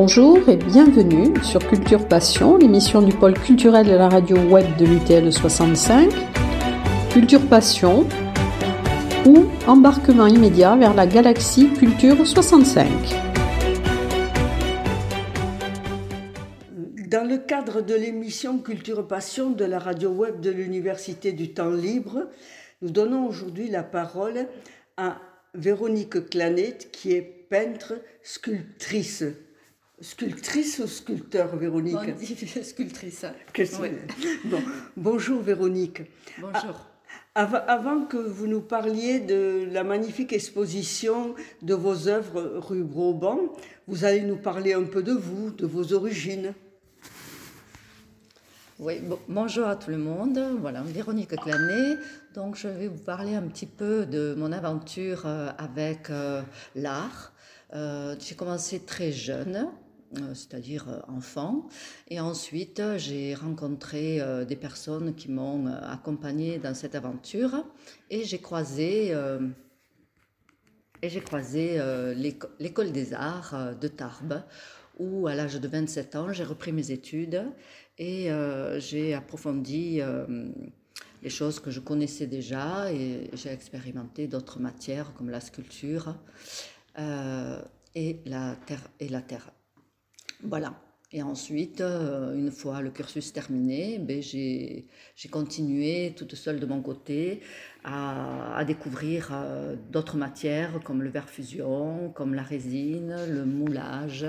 Bonjour et bienvenue sur Culture Passion, l'émission du pôle culturel de la radio web de l'UTL 65. Culture Passion ou embarquement immédiat vers la galaxie Culture 65. Dans le cadre de l'émission Culture Passion de la radio web de l'Université du Temps Libre, nous donnons aujourd'hui la parole à Véronique Clanet, qui est peintre, sculptrice. Sculptrice ou sculpteur, Véronique On dit sculptrice. Bon, bonjour, Véronique. Bonjour. Avant que vous nous parliez de la magnifique exposition de vos œuvres rue Broban, vous allez nous parler un peu de vous, de vos origines. Oui, bonjour à tout le monde. Voilà, Véronique Clanet. Donc, je vais vous parler un petit peu de mon aventure euh, avec euh, l'art. Euh, j'ai commencé très jeune, c'est-à-dire enfant, et ensuite j'ai rencontré des personnes qui m'ont accompagné dans cette aventure, et j'ai croisé et j'ai croisé l'école des arts de Tarbes, où à l'âge de 27 ans, j'ai repris mes études et euh, j'ai approfondi euh, les choses que je connaissais déjà et j'ai expérimenté d'autres matières comme la sculpture euh, et, la terre, et la terre. Voilà. Et ensuite, une fois le cursus terminé, ben j'ai continué toute seule de mon côté à, découvrir d'autres matières comme le verre fusion, comme la résine, le moulage,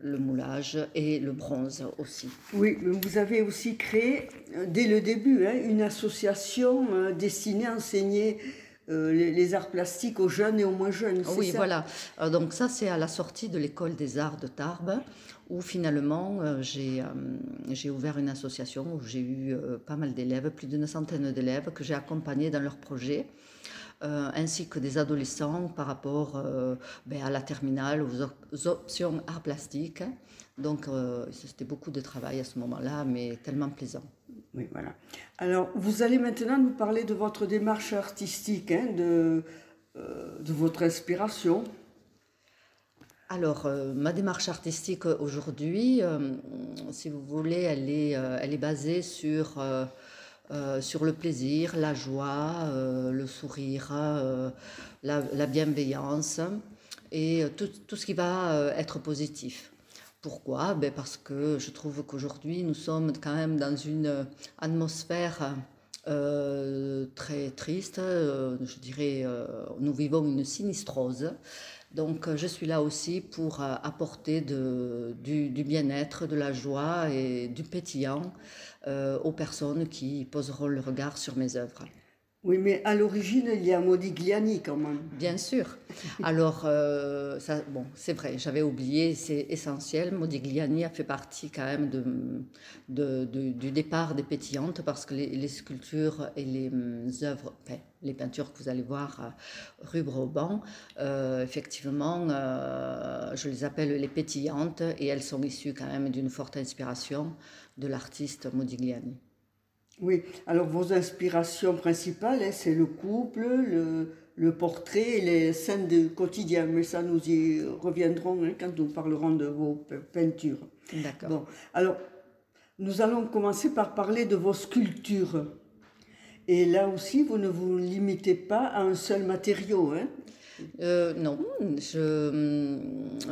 le moulage et le bronze aussi. Oui, vous avez aussi créé, euh, dès le début, hein, une association euh, destinée à enseigner euh, les, arts plastiques aux jeunes et aux moins jeunes. Oui, voilà. donc ça, c'est à la sortie de l'école des arts de Tarbes, où finalement, j'ai j'ai ouvert une association où j'ai eu pas mal d'élèves, plus d'une centaine d'élèves que j'ai accompagnés dans leurs projets. Euh, ainsi que des adolescents par rapport euh, ben, à la terminale, aux, options art plastique. Donc euh, c'était beaucoup de travail à ce moment-là, mais tellement plaisant. Oui, voilà. Alors, vous allez maintenant nous parler de votre démarche artistique, hein, de, de votre inspiration. Alors, ma démarche artistique aujourd'hui, si vous voulez, elle est, basée sur euh, le plaisir, la joie, euh, le sourire, euh, la, bienveillance et tout, ce qui va être positif. Pourquoi? Ben Parce que je trouve qu'aujourd'hui, nous sommes quand même dans une atmosphère très triste. je dirais, nous vivons une sinistrose. Donc je suis là aussi pour apporter du, bien-être, de la joie et du pétillant euh, aux personnes qui poseront le regard sur mes œuvres. Oui, mais à l'origine, il y a Modigliani quand même. Bien sûr. Alors, euh, ça, bon, c'est vrai, j'avais oublié, c'est essentiel. Modigliani a fait partie quand même du départ des pétillantes parce que les, sculptures et les hum, œuvres, les peintures que vous allez voir euh, rue Broban, effectivement, je les appelle les pétillantes et elles sont issues quand même d'une forte inspiration de l'artiste Modigliani. Oui, alors vos inspirations principales, hein, c'est le couple, le, le, portrait et les scènes de quotidien, mais ça nous y reviendrons hein, quand nous parlerons de vos peintures. D'accord. Bon, alors nous allons commencer par parler de vos sculptures. Et là aussi, vous ne vous limitez pas à un seul matériau. Hein? Euh, non,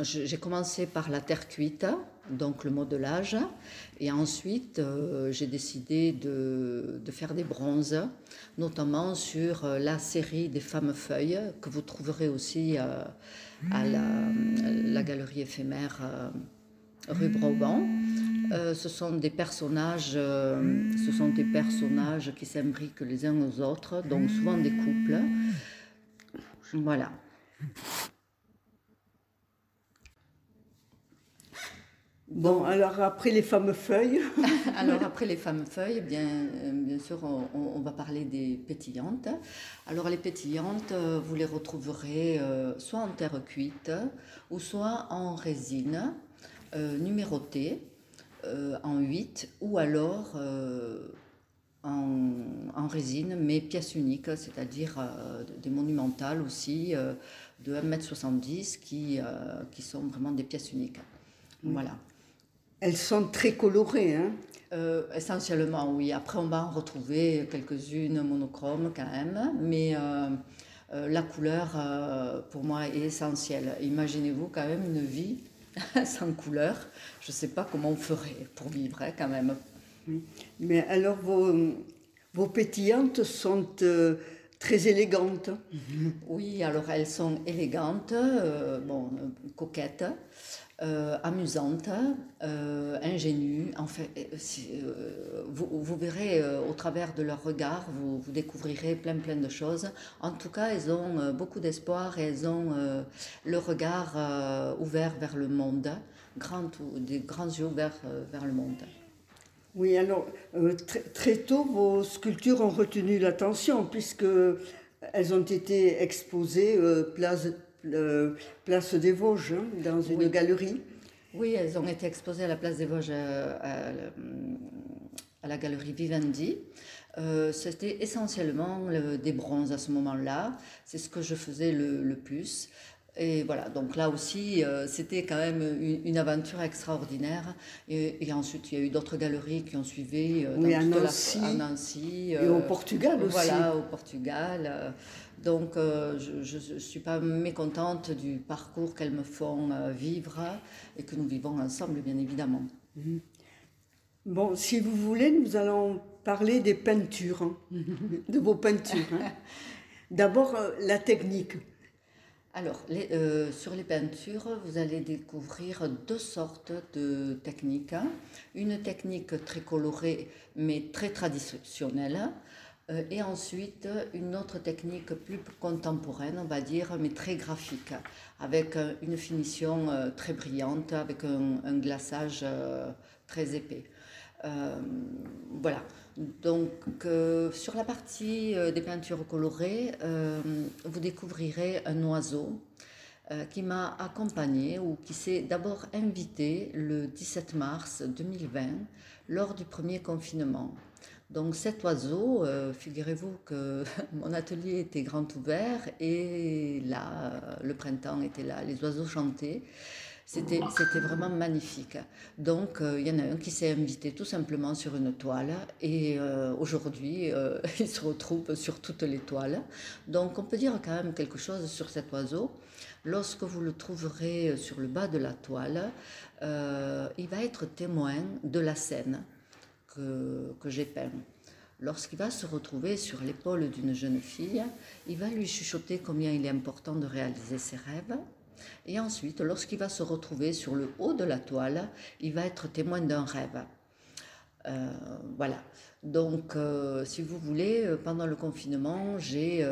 j'ai commencé par la terre cuite, donc le modelage, et ensuite euh, j'ai décidé de, faire des bronzes, notamment sur euh, la série des femmes feuilles que vous trouverez aussi à la, galerie éphémère rue Broban. ce sont des personnages, ce sont des personnages qui s'imbriquent les uns aux autres, donc souvent des couples. Voilà. Bon, alors après les fameux feuilles. alors après les fameux feuilles, bien, euh, bien sûr, on, va parler des pétillantes. Alors les pétillantes, euh, vous les retrouverez euh, soit en terre cuite ou soit en résine numérotée en 8 ou alors en, résine, mais pièce unique, c'est-à-dire des monumentales aussi de 1m70 qui, qui sont vraiment des pièces uniques. Voilà. Elles sont très colorées, hein Essentiellement, oui. Après, on va en retrouver quelques-unes monochromes quand même, mais la couleur, pour moi, est essentielle. Imaginez-vous quand même une vie sans couleur. Je ne sais pas comment on ferait pour vivre hein, quand même. Mais alors, vos, vos pétillantes sont euh, très élégantes. Oui, alors elles sont élégantes, euh, bon, coquettes. Euh, amusantes, ingénues. En fait, vous, vous, verrez au travers de leur regard, vous, vous, découvrirez plein plein de choses. En tout cas, elles ont beaucoup d'espoir et elles ont le regard ouvert vers le monde, grand, des grands yeux ouverts vers le monde. Oui, alors euh, très, tôt, vos sculptures ont retenu l'attention puisque elles ont été exposées euh, place, euh, place des Vosges hein, dans une galerie. Oui, elles ont été exposées à la place des Vosges à, la galerie Vivendi. C'était essentiellement des bronzes à ce moment-là. C'est ce que je faisais le, le plus. Et voilà, donc là aussi, euh, c'était quand même une, aventure extraordinaire. Et, ensuite, il y a eu d'autres galeries qui ont suivi euh, dans à, Nancy, Nancy. et au euh, Portugal aussi. Voilà, au Portugal. donc, je ne suis pas mécontente du parcours qu'elles me font vivre et que nous vivons ensemble, bien évidemment. Mhm. Bon, si vous voulez, nous allons parler des peintures, hein, de vos peintures. Hein. D'abord, la technique. Alors, euh, sur les peintures, vous allez découvrir deux sortes de techniques. Une technique très colorée, mais très traditionnelle. Euh, et ensuite, une autre technique plus contemporaine, on va dire, mais très graphique, avec une finition euh, très brillante, avec un glaçage très épais. Voilà. Donc, euh, sur la partie euh, des peintures colorées, euh, vous découvrirez un oiseau qui m'a accompagné ou qui s'est d'abord invité le 17 mars 2020 lors du premier confinement. Donc cet oiseau, figurez-vous que mon atelier était grand ouvert et là, le printemps était là, les oiseaux chantaient. C'était, vraiment magnifique. Donc, euh, il y en a un qui s'est invité tout simplement sur une toile et euh, aujourd'hui, euh, il se retrouve sur toutes les toiles. Donc, on peut dire quand même quelque chose sur cet oiseau. Lorsque vous le trouverez sur le bas de la toile, il va être témoin de la scène que, que j'ai peint. Lorsqu'il va se retrouver sur l'épaule d'une jeune fille, il va lui chuchoter combien il est important de réaliser ses rêves et ensuite, lorsqu'il va se retrouver sur le haut de la toile, il va être témoin d'un rêve. Euh, voilà. Donc, euh, si vous voulez, euh, pendant le confinement, j'ai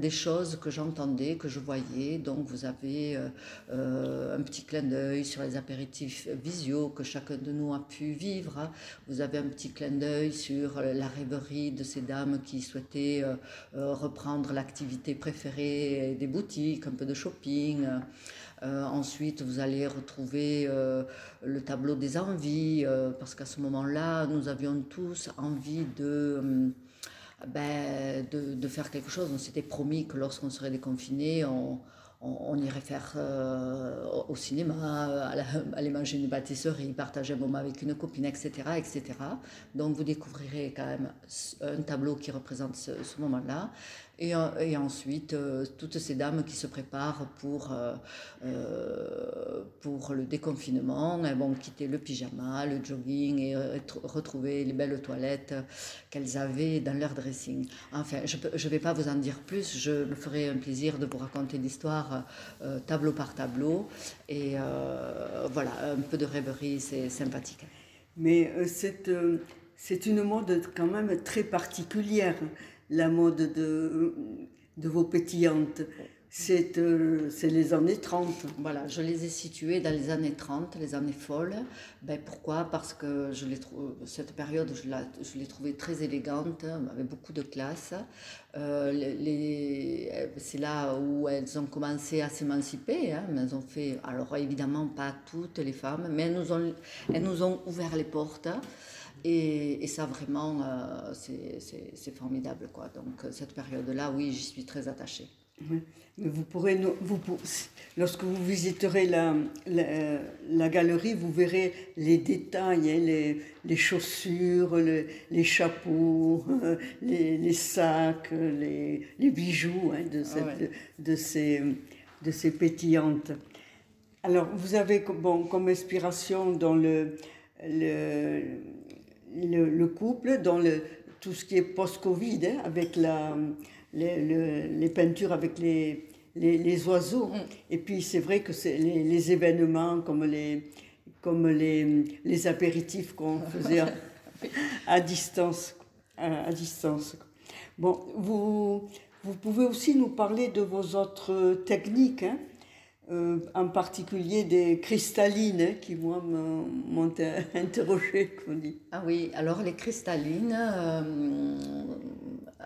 des choses que j'entendais, que je voyais. Donc vous avez euh, euh, un petit clin d'œil sur les apéritifs visio que chacun de nous a pu vivre. Vous avez un petit clin d'œil sur la rêverie de ces dames qui souhaitaient euh, reprendre l'activité préférée des boutiques, un peu de shopping. ensuite, vous allez retrouver le tableau des envies, parce qu'à ce moment-là, nous avions tous envie de... Ben, de, de, faire quelque chose. On s'était promis que lorsqu'on serait déconfiné, on, on, irait faire euh, au cinéma, aller manger une pâtisserie, partager un moment avec une copine, etc., etc. Donc vous découvrirez quand même un tableau qui représente ce, moment-là. Et, ensuite, euh, toutes ces dames qui se préparent pour, euh, pour le déconfinement, elles vont quitter le pyjama, le jogging et retrouver les belles toilettes qu'elles avaient dans leur dressing. Enfin, je ne vais pas vous en dire plus, je me ferai un plaisir de vous raconter l'histoire euh, tableau par tableau. Et euh, voilà, un peu de rêverie, c'est sympathique. Mais euh, c'est c'est une mode quand même très particulière, la mode de, vos pétillantes. Euh, c'est les années 30. Voilà, je les ai situées dans les années 30, les années folles. Ben, pourquoi? Parce que je cette période, je, la, je l'ai trouvée très élégante, avec beaucoup de classe. Euh, c'est là où elles ont commencé à s'émanciper. Hein, elles ont fait, alors évidemment pas toutes les femmes, mais elles elles nous ont ouvert les portes. Et, et ça, vraiment, euh, c'est, formidable. Quoi. Donc, cette période-là, oui, j'y suis très attachée. Mais vous pourrez, vous, lorsque vous visiterez la, la, galerie, vous verrez les détails, hein, les, les, chaussures, les, chapeaux, les, les, sacs, les, bijoux hein, de, cette, de, ces, de ces pétillantes. Alors, vous avez bon, comme inspiration dans le, le, le, couple, dans le, tout ce qui est post-Covid, hein, avec la, les, les, peintures avec les, les, oiseaux. Mm. Et puis, c'est vrai que c'est les, événements comme les, comme les, les apéritifs qu'on faisait à, distance. À, distance. Bon, vous, vous pouvez aussi nous parler de vos autres techniques. Hein euh, en particulier des cristallines hein, qui, moi, m'ont interrogé. Ah oui, alors les cristallines, euh,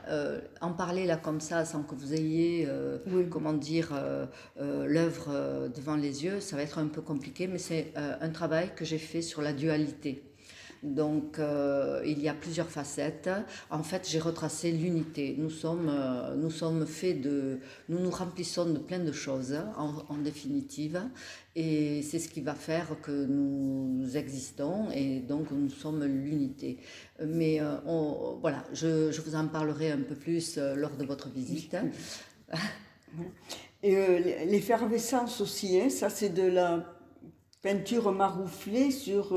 euh, en parler là comme ça, sans que vous ayez, comment dire, l'œuvre devant les yeux, ça va être un peu compliqué, mais c'est un travail que j'ai fait sur la dualité. Donc, euh, il y a plusieurs facettes. En fait, j'ai retracé l'unité. Nous sommes, euh, nous sommes faits de, nous nous remplissons de plein de choses, en, définitive, et c'est ce qui va faire que nous existons, et donc nous sommes l'unité. Mais euh, voilà, je, vous en parlerai un peu plus lors de votre visite. Et l'effervescence aussi, hein, ça c'est de la peinture marouflée sur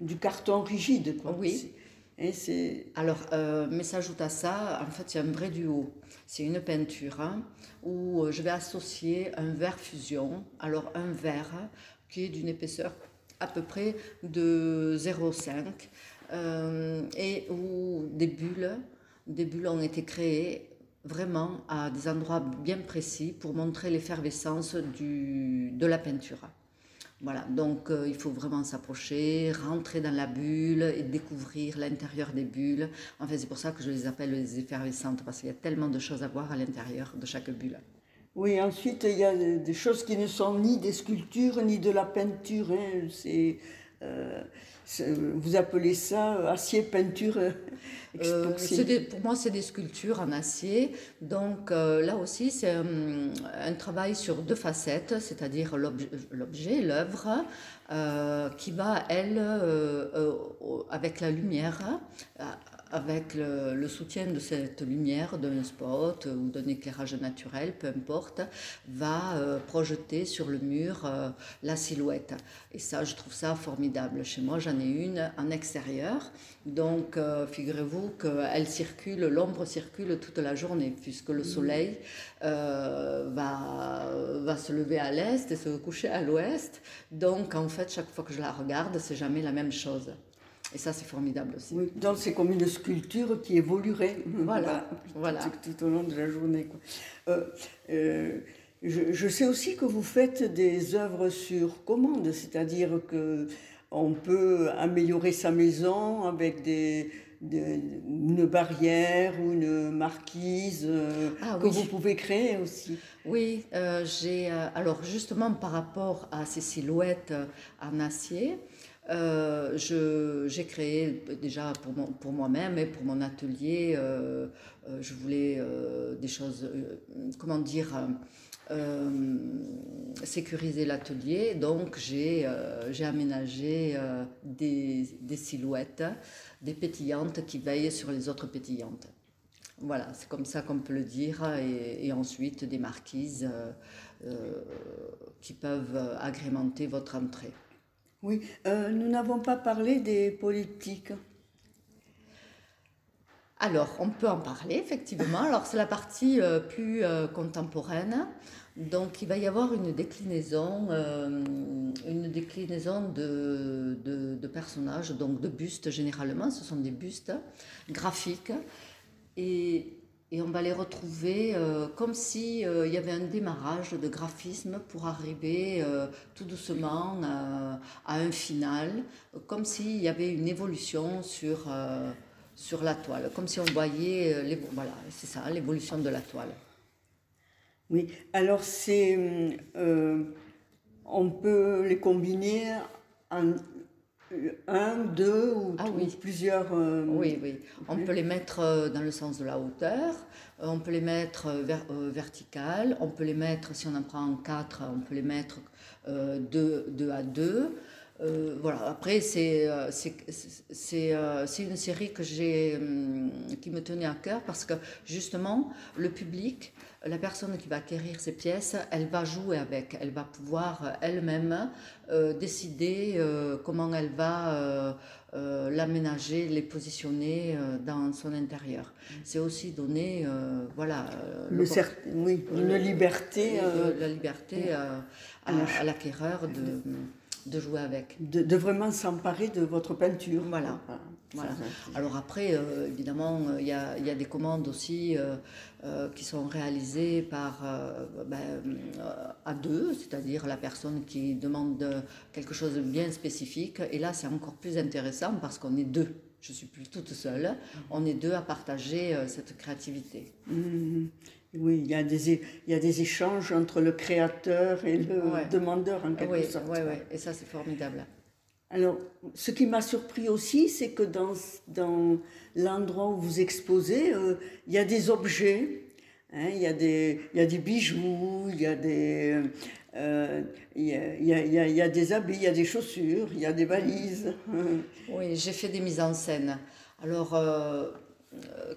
du carton rigide. Quoi. Oui. Et c'est... Alors, euh, mais s'ajoute à ça, en fait, c'est un vrai duo. C'est une peinture hein, où euh, je vais associer un verre fusion. Alors, un verre qui est d'une épaisseur à peu près de 0,5 euh, et où des bulles, des bulles ont été créées vraiment à des endroits bien précis pour montrer l'effervescence de la peinture. Voilà, donc euh, il faut vraiment s'approcher, rentrer dans la bulle et découvrir l'intérieur des bulles. En fait, c'est pour ça que je les appelle les effervescentes, parce qu'il y a tellement de choses à voir à l'intérieur de chaque bulle. Oui, ensuite, il y a des choses qui ne sont ni des sculptures, ni de la peinture. Hein. C'est euh, vous appelez ça acier peinture euh, euh Pour moi, c'est des sculptures en acier. Donc euh, là aussi, c'est un, travail sur deux facettes, c'est-à-dire l'objet, l'œuvre, qui va, elle, avec la lumière, avec le, soutien de cette lumière d'un spot ou d'un éclairage naturel, peu importe, va euh, projeter sur le mur euh, la silhouette. Et ça, je trouve ça formidable. Chez moi, j'en ai une en extérieur. Donc, euh, figurez-vous qu'elle circule, l'ombre circule toute la journée, puisque le mmh. soleil va, va se lever à l'est et se coucher à l'ouest. Donc, en fait, chaque fois que je la regarde, c'est jamais la même chose. Et ça, c'est formidable aussi. Oui, donc c'est comme une sculpture qui évoluerait voilà, voilà. Tout, au long de la journée. Euh, euh, je, sais aussi que vous faites des œuvres sur commande, c'est-à-dire que on peut améliorer sa maison avec des, une barrière ou une marquise euh, ah que vous pouvez créer aussi. Oui, j'ai alors justement par rapport à ces silhouettes en acier, euh, j'ai créé déjà pour, pour moi-même et pour mon atelier, euh, euh, je voulais des choses, comment dire, sécuriser l'atelier. Donc j'ai aménagé des, des, silhouettes, des pétillantes qui veillent sur les autres pétillantes. Voilà, c'est comme ça qu'on peut le dire. Et ensuite des marquises qui peuvent agrémenter votre entrée. Oui, euh, nous n'avons pas parlé des politiques. Alors, on peut en parler, effectivement. Alors, c'est la partie euh, plus euh, contemporaine. Donc, il va y avoir une déclinaison, une déclinaison de, de, personnages, donc de bustes généralement. Ce sont des bustes graphiques. Et et on va les retrouver euh, comme s'il euh, y avait un démarrage de graphisme pour arriver euh, tout doucement à un final, comme s'il y avait une évolution sur, sur la toile, comme si on voyait l'évolution de la toile. Oui, alors c'est on peut les combiner en un, deux ou, ah oui. plusieurs. Euh, oui, oui. On peut les mettre euh, dans le sens de la hauteur, euh, on peut les mettre ver, verticales, on peut les mettre, si on en prend quatre, on peut les mettre deux, deux à deux. Voilà, après, c'est c'est une série que hum, qui me tenait à cœur parce que justement, le public la personne qui va acquérir ces pièces, elle va jouer avec, elle va pouvoir euh, elle-même euh, décider euh, comment elle va l'aménager, les positionner dans son intérieur. C'est aussi donner, voilà, le oui, une liberté, la liberté à, l'acquéreur de de jouer avec. De, vraiment s'emparer de votre peinture. Voilà. voilà. Alors après, euh, évidemment, il y a, y a, des commandes aussi euh, euh, qui sont réalisées par ben, à deux, c'est-à-dire la personne qui demande quelque chose de bien spécifique. Et là, c'est encore plus intéressant parce qu'on est deux. Je suis plus toute seule. On est deux à partager cette créativité. Mmh. Oui, il y, a des, il y a des échanges entre le créateur et le demandeur en quelque sorte. Oui, oui, et ça c'est formidable. Alors, ce qui m'a surpris aussi, c'est que dans, dans l'endroit où vous exposez, euh, il y a des objets, hein, il, y a des, il y a des bijoux, il y a des, euh, il, y a, il, y a, il y a des habits, il y a des chaussures, il y a des valises. Oui, j'ai fait des mises en scène. Alors, euh,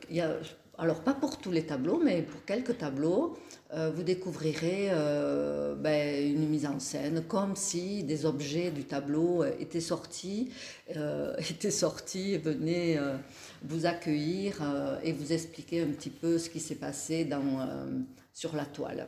il y a alors pas pour tous les tableaux, mais pour quelques tableaux, euh, vous découvrirez euh, ben, une mise en scène comme si des objets du tableau euh, étaient sortis, étaient sortis, venaient vous accueillir et vous expliquer un petit peu ce qui s'est passé sur la toile.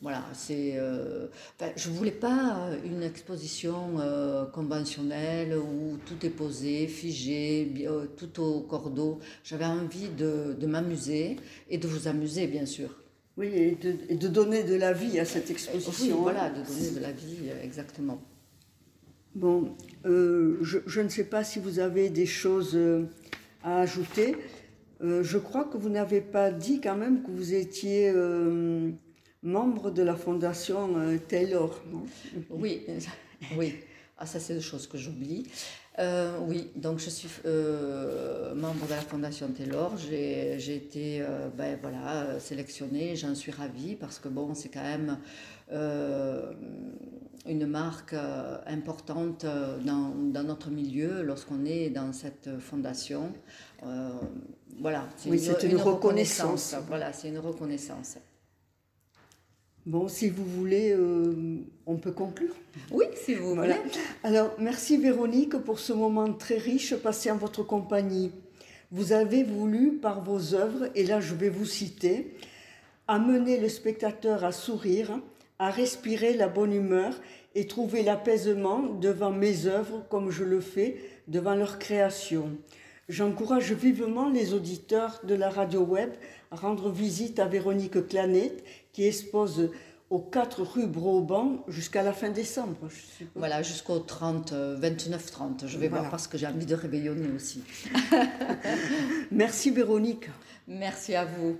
Voilà, c'est. Euh, je voulais pas une exposition euh, conventionnelle où tout est posé, figé, euh, tout au cordeau. J'avais envie de, de m'amuser et de vous amuser, bien sûr. Oui, et de, et de, donner de la vie à cette exposition. Oui, voilà, de donner de la vie, exactement. Bon, je, je, ne sais pas si vous avez des choses à ajouter. je crois que vous n'avez pas dit quand même que vous étiez membre de la fondation euh, Taylor. oui, oui. Ah, ça, c'est des choses que j'oublie. Euh, oui, donc je suis euh, membre de la Fondation Taylor. J'ai été ben, voilà, sélectionnée, j'en suis ravie parce que bon, c'est quand même une marque importante dans, dans, notre milieu lorsqu'on est dans cette fondation. voilà, c'est oui, une, une, reconnaissance. reconnaissance. Voilà, c'est une reconnaissance. Bon, si vous voulez, euh, on peut conclure. Oui, si vous voulez. Alors, merci Véronique pour ce moment très riche passé en votre compagnie. Vous avez voulu, par vos œuvres, et là je vais vous citer, amener le spectateur à sourire, à respirer la bonne humeur et trouver l'apaisement devant mes œuvres comme je le fais devant leur création. J'encourage vivement les auditeurs de la radio web à rendre visite à Véronique Clanet qui expose aux 4 rue Broban jusqu'à la fin décembre. Voilà, jusqu'au 30, 29-30. Je vais voir parce que j'ai envie de rébellionner aussi. Merci Véronique. Merci à vous.